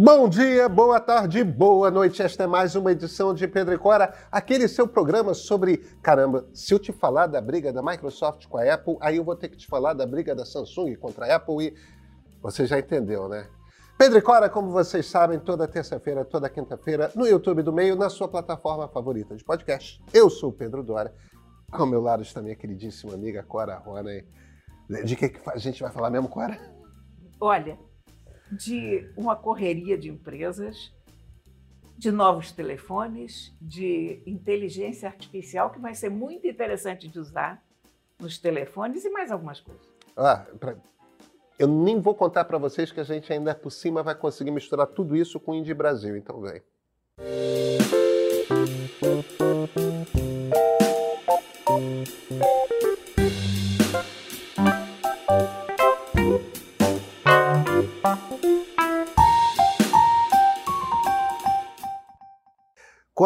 Bom dia, boa tarde, boa noite. Esta é mais uma edição de Pedro e Cora, aquele seu programa sobre. Caramba, se eu te falar da briga da Microsoft com a Apple, aí eu vou ter que te falar da briga da Samsung contra a Apple e. Você já entendeu, né? Pedro e Cora, como vocês sabem, toda terça-feira, toda quinta-feira, no YouTube do Meio, na sua plataforma favorita de podcast. Eu sou o Pedro Dória. Ao meu lado está minha queridíssima amiga Cora Rony. De que a gente vai falar mesmo, Cora? Olha, de uma correria de empresas, de novos telefones, de inteligência artificial, que vai ser muito interessante de usar nos telefones e mais algumas coisas. Ah, pra... eu nem vou contar para vocês que a gente ainda por cima vai conseguir misturar tudo isso com o Indie Brasil, então vem.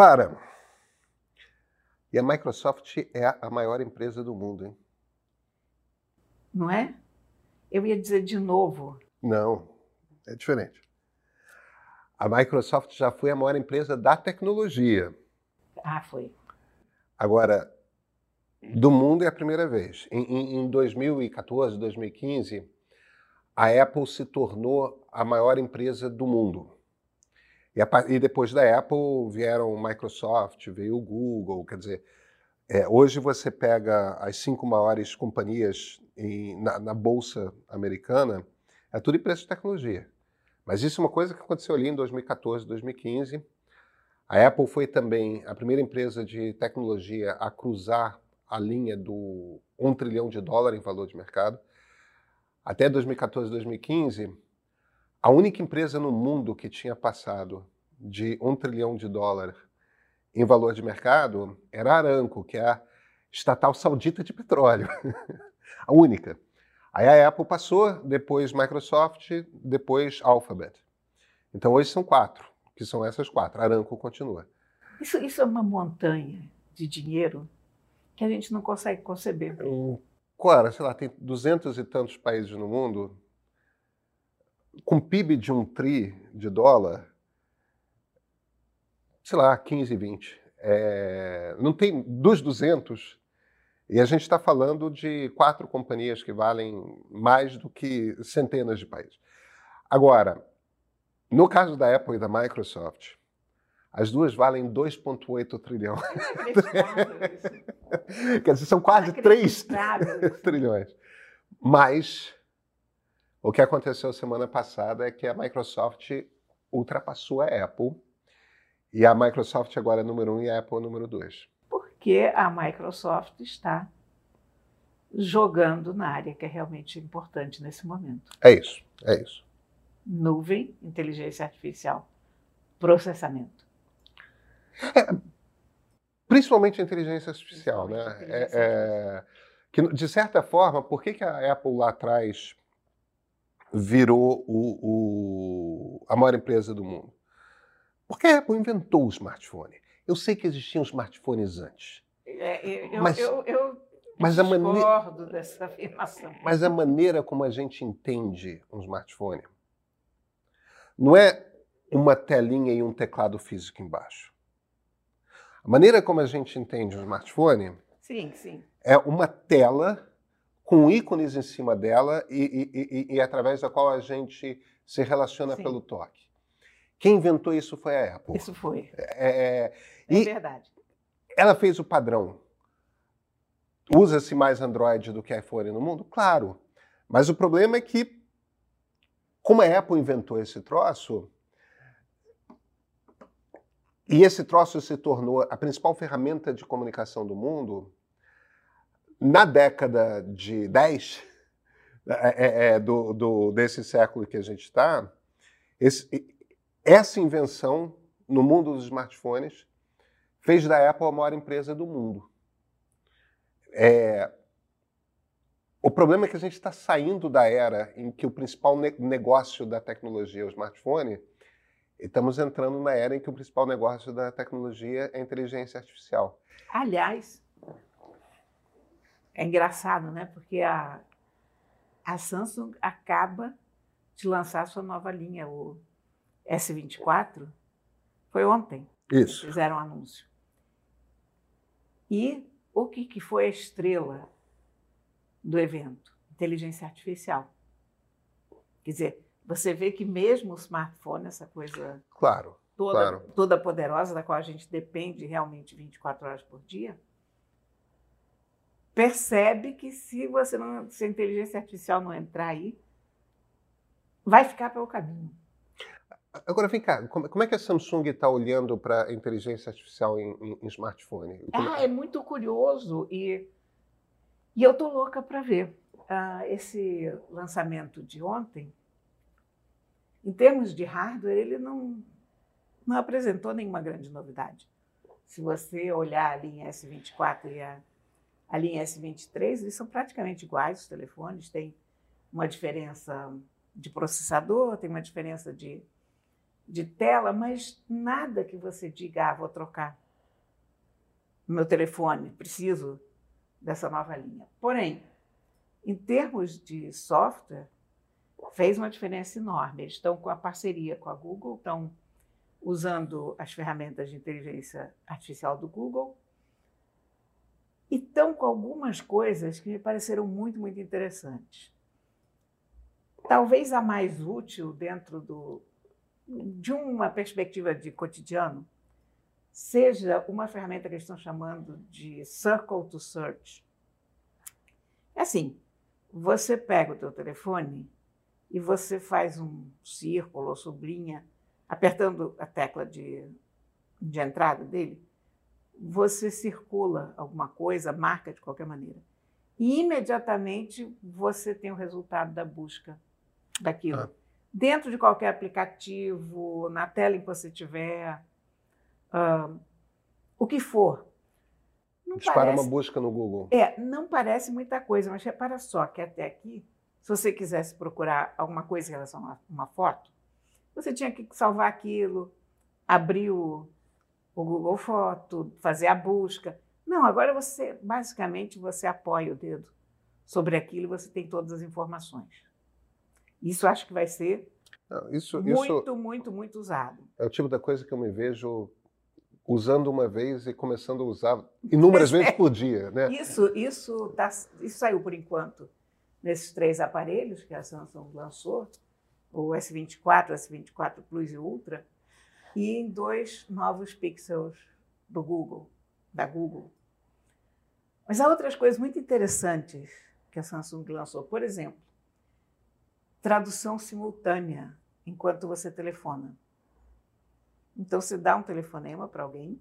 Clara, e a Microsoft é a maior empresa do mundo, hein? Não é? Eu ia dizer de novo. Não, é diferente. A Microsoft já foi a maior empresa da tecnologia. Ah, foi. Agora, do mundo é a primeira vez. Em, em 2014, 2015, a Apple se tornou a maior empresa do mundo. E, a, e, depois da Apple vieram Microsoft, veio o Google, quer dizer, é, hoje você pega as cinco maiores companhias em, na, na, bolsa americana, é tudo em preço de tecnologia. Mas isso é uma coisa que aconteceu ali em 2014, 2015. A Apple foi também a primeira empresa de tecnologia a cruzar a linha do 1 trilhão de dólar em valor de mercado. Até 2014, 2015, a única empresa no mundo que tinha passado de um trilhão de dólar em valor de mercado era a Aramco, que é a estatal saudita de petróleo. a única. Aí a Apple passou, depois Microsoft, depois Alphabet. Então hoje são quatro, que são essas quatro. A Aramco continua. Isso, isso é uma montanha de dinheiro que a gente não consegue conceber. Claro, sei lá, tem duzentos e tantos países no mundo, com PIB de um tri de dólar, sei lá, 15, 20. É, não tem dos 200, e a gente está falando de quatro companhias que valem mais do que centenas de países. Agora, no caso da Apple e da Microsoft, as duas valem 2,8 trilhão. Quer dizer, são quase 3 trilhões. Mas o que aconteceu semana passada é que a Microsoft ultrapassou a Apple e a Microsoft agora é número um e a Apple é número dois. Porque a Microsoft está jogando na área que é realmente importante nesse momento. É isso, é isso. Nuvem, inteligência artificial, processamento. É, principalmente a inteligência artificial, né? É, é, que, de certa forma, por que, que a Apple lá atrás virou o, o, a maior empresa do mundo? Porque a Apple inventou o smartphone. Eu sei que existiam smartphones antes. É, eu, mas, eu, eu mas a dessa afirmação. Mas a maneira como a gente entende um smartphone não é uma telinha e um teclado físico embaixo. A maneira como a gente entende um smartphone sim, sim. é uma tela com ícones em cima dela e, e, e, e através da qual a gente se relaciona Sim. pelo toque. Quem inventou isso foi a Apple. Isso foi. É, é, é verdade. Ela fez o padrão. Usa-se mais Android do que iPhone no mundo? Claro. Mas o problema é que, como a Apple inventou esse troço, e esse troço se tornou a principal ferramenta de comunicação do mundo, na década de 10 é, é, é, do, do, desse século que a gente está, essa invenção no mundo dos smartphones fez da Apple a maior empresa do mundo. É, o problema é que a gente está saindo da era em que o principal ne negócio da tecnologia é o smartphone e estamos entrando na era em que o principal negócio da tecnologia é a inteligência artificial. Aliás, é engraçado, né? Porque a, a Samsung acaba de lançar sua nova linha, o S24 foi ontem. Isso. Fizeram um anúncio. E o que, que foi a estrela do evento? Inteligência artificial. Quer dizer, você vê que mesmo o smartphone, essa coisa claro, toda, claro. toda poderosa, da qual a gente depende realmente 24 horas por dia, percebe que se você não, se a inteligência artificial não entrar aí, vai ficar pelo caminho. Agora, vem cá, como, é que a Samsung está olhando para a inteligência artificial em, em, em smartphone? Como... Ah, é muito curioso e, e eu estou louca para ver. Uh, esse lançamento de ontem, em termos de hardware, ele não, não apresentou nenhuma grande novidade. Se você olhar a linha S24 e a, a linha S23, eles são praticamente iguais, os telefones, tem uma diferença de processador, tem uma diferença de de tela, mas nada que você diga, ah, vou trocar meu telefone, preciso dessa nova linha. Porém, em termos de software, fez uma diferença enorme. Eles estão com a parceria com a Google, estão usando as ferramentas de inteligência artificial do Google e estão com algumas coisas que me pareceram muito, muito interessantes. Talvez a mais útil dentro do, de uma perspectiva de cotidiano, seja uma ferramenta que eles estão chamando de Circle to Search. É assim, você pega o teu telefone e você faz um círculo ou sublinha, apertando a tecla de, de entrada dele, você circula alguma coisa, marca de qualquer maneira. E imediatamente você tem o resultado da busca daquilo. Ah dentro de qualquer aplicativo, na tela em que você tiver, uh, o que for. Não Dispara parece, uma busca no Google. É, não parece muita coisa, mas repara só que até aqui, se você quisesse procurar alguma coisa em relação a uma foto, você tinha que salvar aquilo, abrir o, o Google Foto, fazer a busca. Não, agora você, basicamente, você apoia o dedo sobre aquilo e você tem todas as informações. Isso acho que vai ser isso, muito, isso muito, muito usado. É o tipo da coisa que eu me vejo usando uma vez e começando a usar inúmeras vezes por dia, né? Isso, isso, tá, isso saiu por enquanto nesses três aparelhos que a Samsung lançou, o S24, o S24 Plus e Ultra, e em dois novos Pixels do Google, da Google. Mas há outras coisas muito interessantes que a Samsung lançou. Por exemplo, tradução simultânea enquanto você telefona. Então, você dá um telefonema para alguém,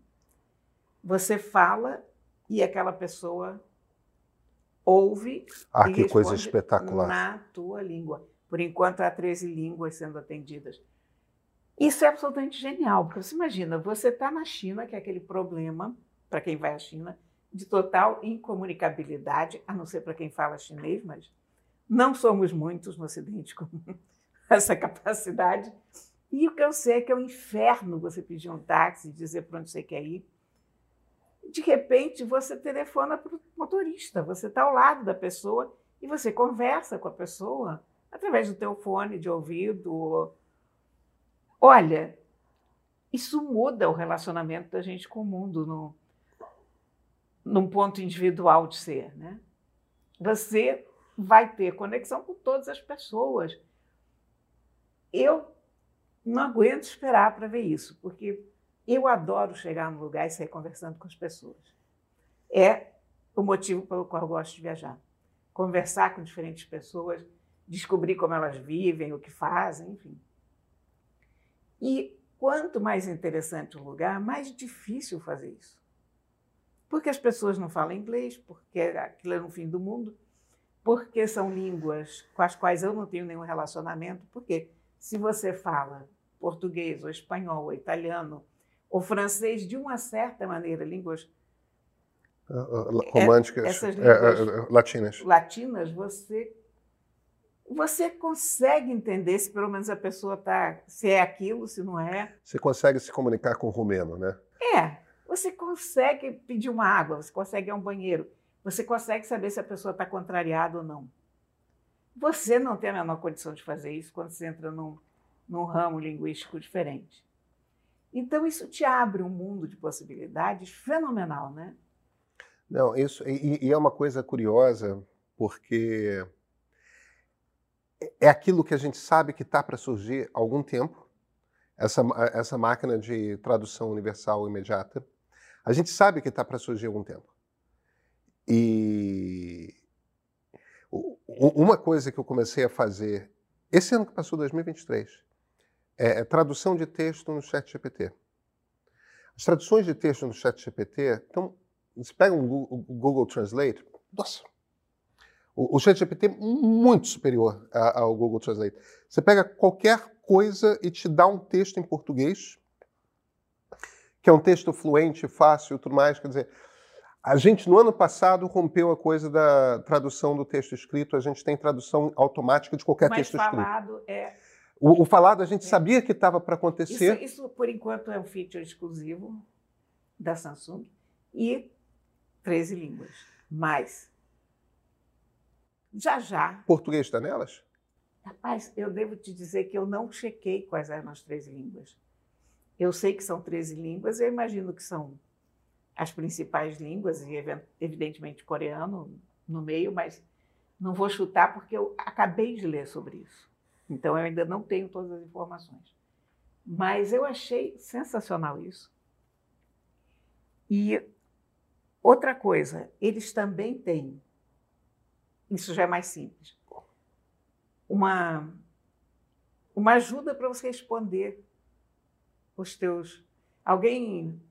você fala e aquela pessoa ouve ah, e que coisa espetacular. na tua língua. Por enquanto, há 13 línguas sendo atendidas. Isso é absolutamente genial, porque você imagina, você está na China, que é aquele problema, para quem vai à China, de total incomunicabilidade, a não ser para quem fala chinês, mas não somos muitos no Ocidente com essa capacidade. E o que eu sei é que é um inferno você pedir um táxi e dizer para onde você quer ir. De repente, você telefona para o motorista, você está ao lado da pessoa e você conversa com a pessoa através do teu fone de ouvido. Olha, isso muda o relacionamento da gente com o mundo no, num ponto individual de ser. Né? Você vai ter conexão com todas as pessoas. Eu não aguento esperar para ver isso, porque eu adoro chegar num lugar e sair conversando com as pessoas. É o motivo pelo qual eu gosto de viajar. Conversar com diferentes pessoas, descobrir como elas vivem, o que fazem, enfim. E quanto mais interessante o lugar, mais difícil fazer isso. Porque as pessoas não falam inglês, porque aquilo é no fim do mundo porque são línguas com as quais eu não tenho nenhum relacionamento, porque se você fala português ou espanhol ou italiano ou francês, de uma certa maneira, línguas uh, românticas, essas línguas uh, latinas. latinas, você você consegue entender se pelo menos a pessoa está, se é aquilo, se não é. Você consegue se comunicar com o romeno, né? É, você consegue pedir uma água, você consegue ir a um banheiro. Você consegue saber se a pessoa está contrariada ou não. Você não tem a menor condição de fazer isso quando você entra num, num ramo linguístico diferente. Então, isso te abre um mundo de possibilidades fenomenal, né? Não, isso. E, e é uma coisa curiosa, porque é aquilo que a gente sabe que está para surgir há algum tempo, essa, essa máquina de tradução universal imediata. A gente sabe que está para surgir há algum tempo. E uma coisa que eu comecei a fazer esse ano que passou, 2023, é, é tradução de texto no chat GPT. As traduções de texto no chat GPT, então, você pega um Google, Google Translate, nossa, o, o chat GPT é muito superior ao Google Translate. Você pega qualquer coisa e te dá um texto em português, que é um texto fluente, fácil e tudo mais, quer dizer, a gente, no ano passado, rompeu a coisa da tradução do texto escrito. A gente tem tradução automática de qualquer Mas texto falado escrito. É... O, o falado a gente é. sabia que estava para acontecer. Isso, isso, por enquanto, é um feature exclusivo da Samsung e 13 línguas. Mas, já já. Português está nelas? Rapaz, eu devo te dizer que eu não chequei quais eram as 13 línguas. Eu sei que são 13 línguas, eu imagino que são as principais línguas, e evidentemente coreano no meio, mas não vou chutar porque eu acabei de ler sobre isso. Então eu ainda não tenho todas as informações. Mas eu achei sensacional isso. E outra coisa, eles também têm, isso já é mais simples, uma, uma ajuda para você responder os teus. Alguém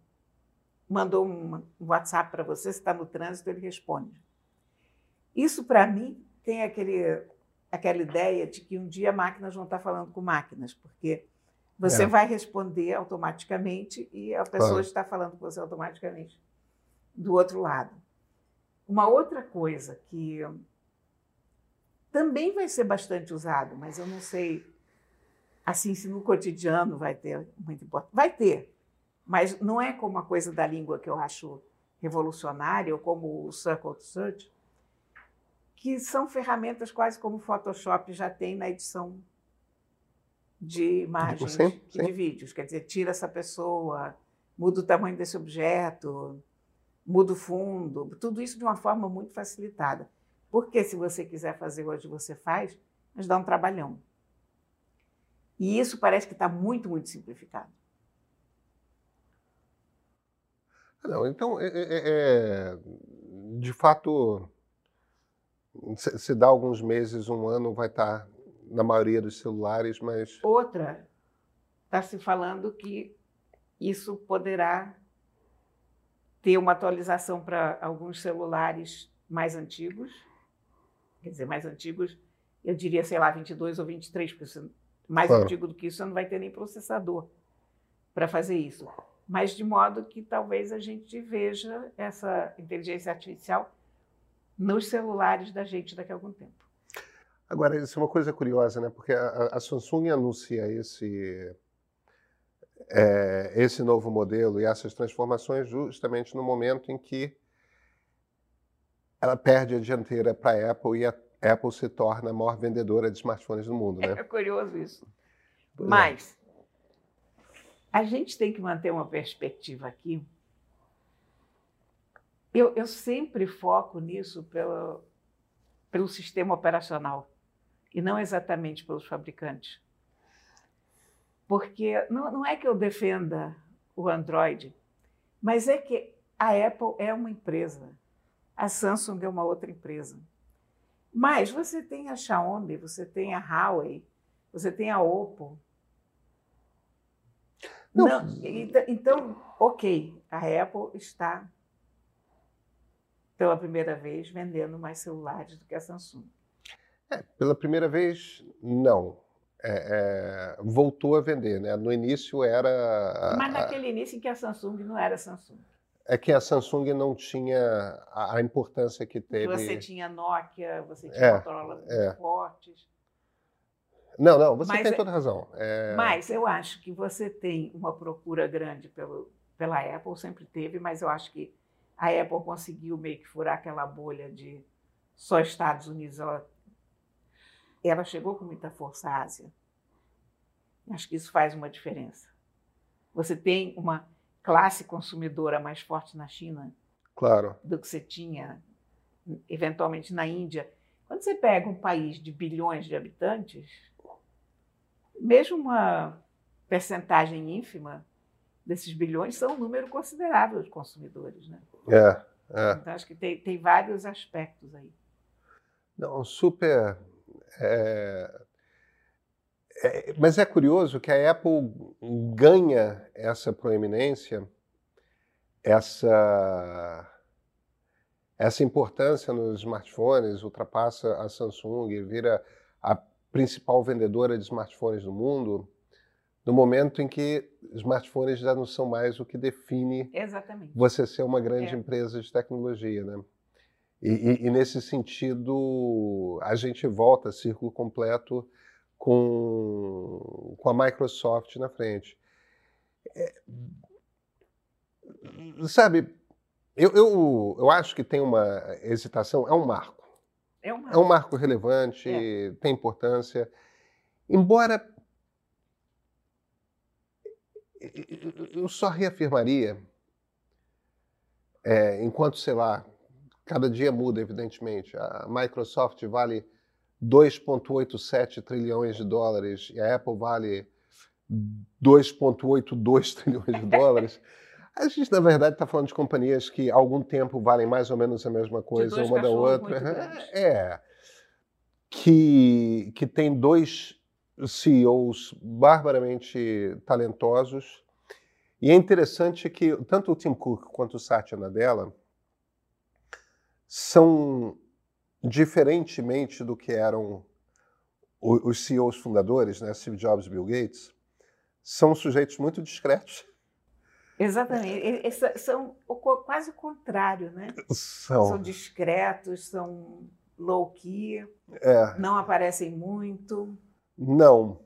mandou um WhatsApp para você, você está no trânsito, ele responde. Isso, para mim, tem aquele, aquela ideia de que um dia máquinas vão estar falando com máquinas, porque você é. vai responder automaticamente e a pessoa claro. está falando com você automaticamente do outro lado. Uma outra coisa que também vai ser bastante usado, mas eu não sei assim se no cotidiano vai ter muito importante. Vai ter, mas não é como a coisa da língua que eu acho revolucionária, ou como o Circle to Search, que são ferramentas quase como o Photoshop já tem na edição de imagens sim, sim. de vídeos. Quer dizer, tira essa pessoa, muda o tamanho desse objeto, muda o fundo, tudo isso de uma forma muito facilitada. Porque se você quiser fazer hoje, você faz, mas dá um trabalhão. E isso parece que está muito, muito simplificado. Não, então, é, é, é de fato, se, se, dá alguns meses, um ano, vai estar na maioria dos celulares, mas. Outra, está se falando que isso poderá ter uma atualização para alguns celulares mais antigos, quer dizer, mais antigos, eu diria, sei lá, 22 ou 23, porque mais claro. antigo do que isso, você não vai ter nem processador para fazer isso mas de modo que talvez a gente veja essa inteligência artificial nos celulares da gente daqui a algum tempo. Agora, isso é uma coisa curiosa, né? Porque a, a Samsung anuncia esse, é, esse novo modelo e essas transformações justamente no momento em que ela perde a dianteira para a Apple e a Apple se torna a maior vendedora de smartphones do mundo, né? É curioso isso. Pois é. Mas a gente tem que manter uma perspectiva aqui. Eu, eu sempre foco nisso pelo, pelo sistema operacional e não exatamente pelos fabricantes. Porque não, não é que eu defenda o Android, mas é que a Apple é uma empresa, a Samsung é uma outra empresa. Mas você tem a Xiaomi, você tem a Huawei, você tem a Oppo, não. Não, então, ok, a Apple está pela primeira vez vendendo mais celulares do que a Samsung. É, pela primeira vez, não. É, é, voltou a vender, né? No início era. Mas naquele a, início em que a Samsung não era Samsung. É que a Samsung não tinha a, a importância que teve. Você tinha Nokia, você tinha é, Motorola é. fortes. Não, não, você mas, tem é toda razão. É... Mas eu acho que você tem uma procura grande pelo, pela Apple, sempre teve, mas eu acho que a Apple conseguiu meio que furar aquela bolha de só Estados Unidos. Ela, ela chegou com muita força à Ásia. Acho que isso faz uma diferença. Você tem uma classe consumidora mais forte na China claro. do que você tinha, eventualmente, na Índia. Quando você pega um país de bilhões de habitantes, mesmo uma percentagem ínfima desses bilhões são um número considerável de consumidores. Né? É, é. Então, acho que tem, tem vários aspectos aí. Não, super. É, é, mas é curioso que a Apple ganha essa proeminência, essa, essa importância nos smartphones, ultrapassa a Samsung, vira a principal vendedora de smartphones do mundo, no momento em que smartphones já não são mais o que define Exatamente. você ser uma grande É. empresa de tecnologia, né? E, e- e nesse sentido, a gente volta círculo completo com, com a Microsoft na frente. É, sabe, eu, eu, eu acho que tem uma hesitação, é um marco. É uma É um marco relevante, tem importância. Embora eu só reafirmaria, é, enquanto, sei lá, cada dia muda, evidentemente. A Microsoft vale 2,87 trilhões de dólares e a Apple vale 2,82 trilhões de dólares. A gente, na verdade, está falando de companhias que há algum tempo valem mais ou menos a mesma coisa uma da outra. grandes. É. Que, que tem dois CEOs barbaramente talentosos. E é interessante que tanto o Tim Cook quanto o Satya Nadella são, diferentemente do que eram os CEOs fundadores, né, Steve Jobs e Bill Gates, são sujeitos muito discretos. Exatamente. São- quase o contrário, né? São, São discretos, são low-key, é, não aparecem muito. não.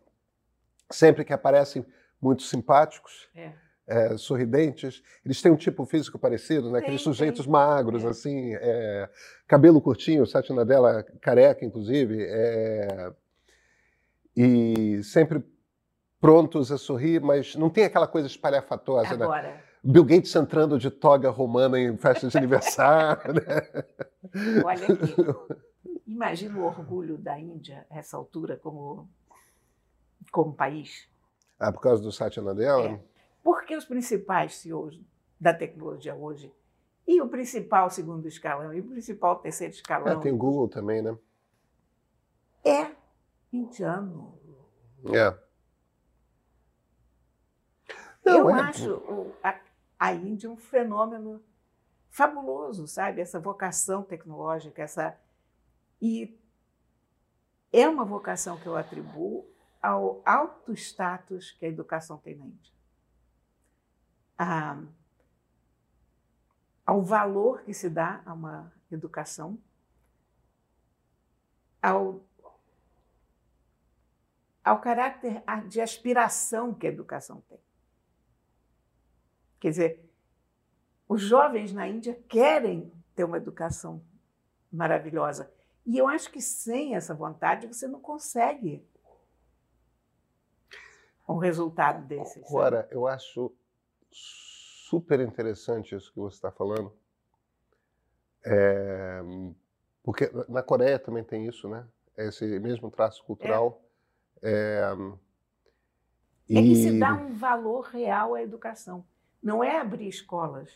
Sempre que aparecem muito simpáticos, É. é, sorridentes. Eles têm um tipo físico parecido, né? Tem, Aqueles sujeitos tem. magros, É. assim, é, cabelo curtinho, Satya Nadella careca, inclusive, é, e sempre prontos a sorrir, mas não tem aquela coisa espalhafatosa, né? Agora, Bill Gates entrando de toga romana em festa de aniversário, né? olha aqui. Imagina o orgulho da Índia a essa altura como, como país. Ah, por causa do Satya Nadella? É. Porque os principais CEOs da tecnologia hoje, e o principal segundo escalão, e o principal terceiro Ah, escalão, tem o Google também, né? é indiano. É. Não, Eu é- acho a, a Índia um fenômeno fabuloso, sabe? Essa vocação tecnológica, essa e é uma vocação que eu atribuo ao alto status que a educação tem na Índia, Ah, ao valor que se dá a uma educação, ao ao caráter a- de aspiração que a educação tem. Quer dizer, os jovens na Índia querem ter uma educação maravilhosa. E eu acho que sem essa vontade você não consegue um resultado desse. Agora, eu acho super interessante isso que você está falando. É, porque na Coreia também tem isso, né? Esse mesmo traço cultural. É, É que se dá um valor real à educação. Não é abrir escolas,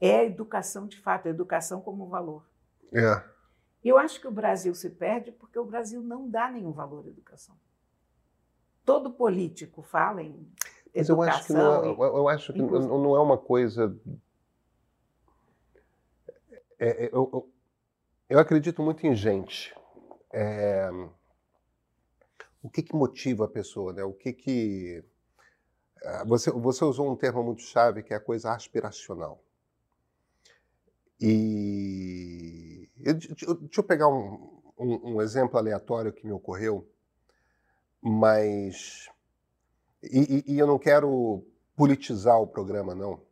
é a educação de fato, a educação como valor. é, Eu acho que o Brasil se perde porque o Brasil não dá nenhum valor à educação. Todo político fala em mas eu acho que, não é, eu- acho que inclusive- não é uma coisa. É, é, eu, eu- eu acredito muito em gente. É, o que, que motiva a pessoa, né? O que que ah, você, você usou um termo muito chave que é a coisa aspiracional. E eu deixa eu pegar um, um- um exemplo aleatório que me ocorreu, mas e, e- e eu não quero politizar o programa, não.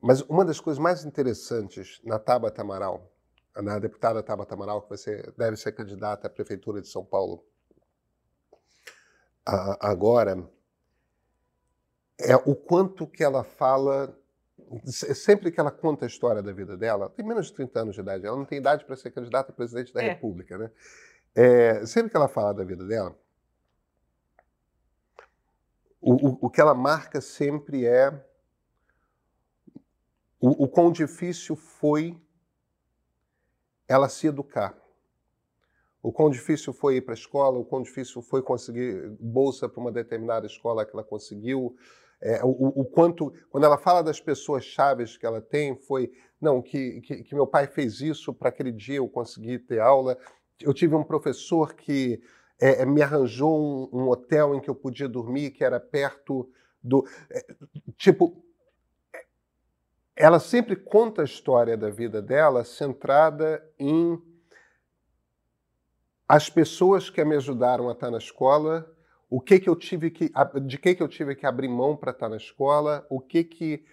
Mas uma das coisas mais interessantes na Tabata Amaral, na deputada Tabata Amaral, que você deve ser candidata à Prefeitura de São Paulo, agora é o quanto que ela fala. Sempre que ela conta a história da vida dela, tem menos de 30 anos de idade, ela não tem idade para ser candidata a presidente da é. República, né? É, sempre que ela fala da vida dela, o, o, que ela marca sempre é o, o quão difícil foi ela se educar. O quão difícil foi ir para a escola, o quão difícil foi conseguir bolsa para uma determinada escola que ela conseguiu, é, o, o, quanto, quando ela fala das pessoas chaves que ela tem, foi, não, que, que, que meu pai fez isso para aquele dia eu conseguir ter aula. Eu tive um professor que é, é, me arranjou um, um, hotel em que eu podia dormir, que era perto do. É, tipo, ela sempre conta a história da vida dela centrada em as pessoas que me ajudaram a estar na escola o que que eu tive que de que que eu tive que abrir mão para estar na escola, o que que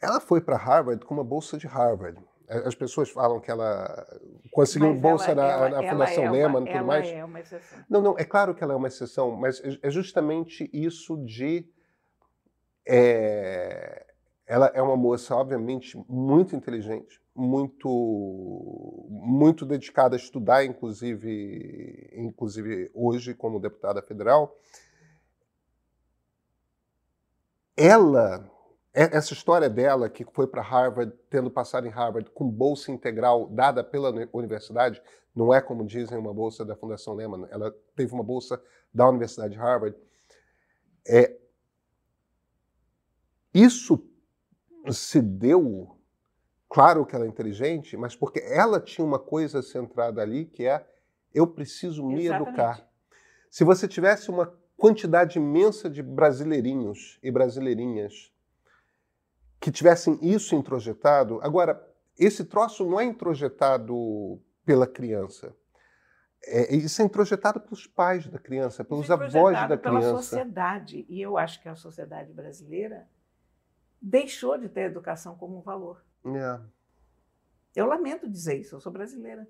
ela foi para Harvard com uma bolsa de Harvard. As pessoas falam que ela conseguiu mas bolsa ela, na, ela, na Fundação é Lehman e tudo mais. É uma exceção. Não, não, é claro que ela é uma exceção, mas é, é justamente isso de é, ela é uma moça, obviamente, muito inteligente, muito muito dedicada a estudar, inclusive, inclusive hoje como deputada federal. Ela, essa história dela que foi para Harvard, tendo passado em Harvard com bolsa integral dada pela universidade, não é como dizem uma bolsa da Fundação Lehman, ela teve uma bolsa da Universidade de Harvard. É, isso se deu Claro que ela é inteligente, mas porque ela tinha uma coisa centrada ali que é eu preciso me Exatamente. educar. Se você tivesse uma quantidade imensa de brasileirinhos e brasileirinhas que tivessem isso introjetado, agora esse troço não é introjetado pela criança. É, isso é introjetado pelos pais da criança, pelos é avós da criança. pela sociedade. E eu acho que a sociedade brasileira deixou de ter a educação como um valor. É. Eu lamento dizer isso, eu sou brasileira.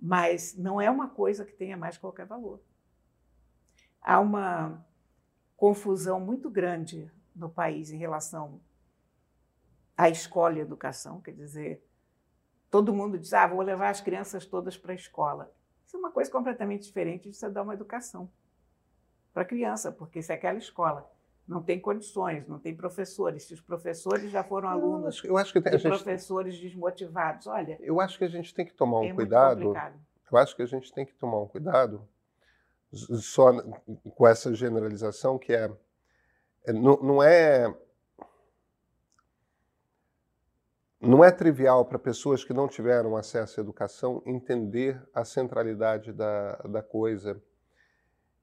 Mas não é uma coisa que tenha mais qualquer valor. Há uma confusão muito grande no país em relação à escola e educação, quer dizer, todo mundo diz: ah, vou levar as crianças todas para a escola. Isso é uma coisa completamente diferente de você dar uma educação para a criança, porque se aquela escola não tem condições, não tem professores. Se os professores já foram alunos eu acho que tem, de gente, professores desmotivados, olha. Eu acho que a gente tem que tomar um é cuidado. Eu acho que a gente tem que tomar um cuidado só com essa generalização que é, é não, não é não é trivial para pessoas que não tiveram acesso à educação entender a centralidade da, da coisa.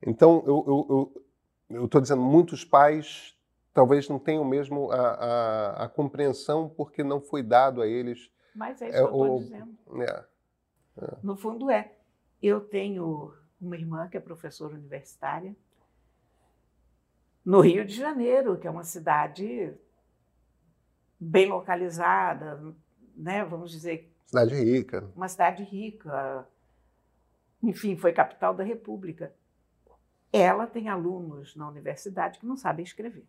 Então, eu, eu, eu eu estou dizendo, muitos pais talvez não tenham mesmo a, a, a, compreensão porque não foi dado a eles. Mas é isso é, que eu estou dizendo. É, é. No fundo é. Eu tenho uma irmã que é professora universitária no Rio de Janeiro, que é uma cidade bem localizada, né? Vamos dizer. Cidade rica. Uma cidade rica. Enfim, foi capital da República. Ela tem alunos na universidade que não sabem escrever,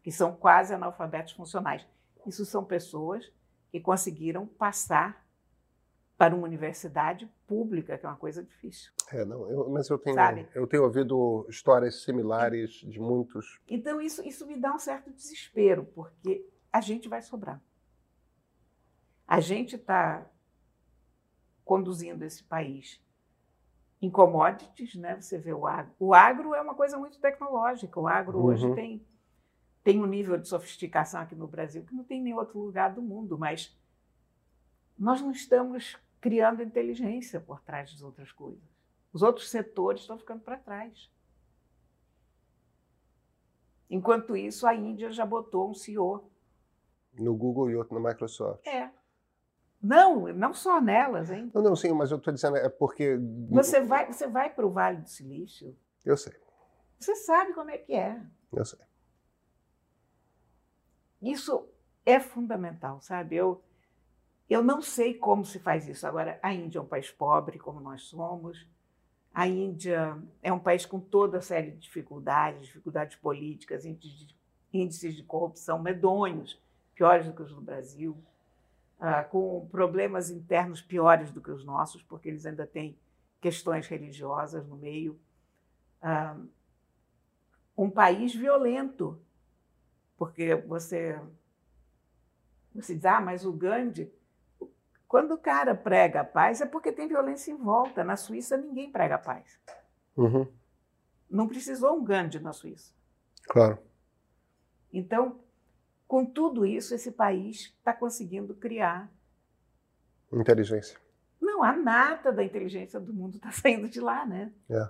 que são quase analfabetos funcionais. Isso são pessoas que conseguiram passar para uma universidade pública, que é uma coisa difícil. É, não, eu, mas eu tenho, eu tenho ouvido histórias similares de muitos. Então isso, isso me dá um certo desespero, porque a gente vai sobrar. A gente está conduzindo esse país em commodities, né? Você vê o agro. O agro é uma coisa muito tecnológica. O agro uhum. hoje tem, tem um nível de sofisticação aqui no Brasil que não tem em nenhum outro lugar do mundo, mas nós não estamos criando inteligência por trás das outras coisas. Os outros setores estão ficando para trás. Enquanto isso, a Índia já botou um CEO. No Google e outro na Microsoft. É. Não, não só nelas, hein? Não, não, sim, mas eu estou dizendo, é porque. Você vai, você vai para o Vale do Silício? Eu sei. Você sabe como é que é. Eu sei. Isso é fundamental, sabe? Eu, Eu não sei como se faz isso. Agora, a Índia é um país pobre, como nós somos. A Índia é um país com toda série de dificuldades, dificuldades políticas, índices de corrupção medonhos, piores do que os do Brasil, ah, com problemas internos piores do que os nossos, porque eles ainda têm questões religiosas no meio. Ah, um país violento, porque você, você diz, ah, mas o Gandhi quando o cara prega a paz, é porque tem violência em volta. Na Suíça, ninguém prega a paz. Uhum. Não precisou um Gandhi na Suíça. Claro. Então, com tudo isso, esse país está conseguindo criar. Inteligência. Não, a nata da inteligência do mundo está saindo de lá, né? É.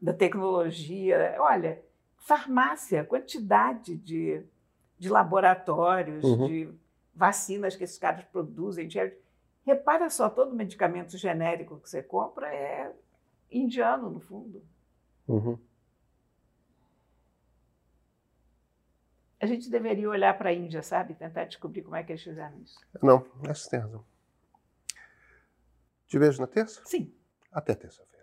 Da tecnologia. Olha, farmácia, quantidade de, de laboratórios, uhum. de vacinas que esses caras produzem. Repara só, todo medicamento genérico que você compra é indiano, no fundo. Uhum. A gente deveria olhar para a Índia, sabe? Tentar descobrir como é que eles fizeram isso. Não, essa tem razão. Te vejo na terça? Sim. Até terça-feira.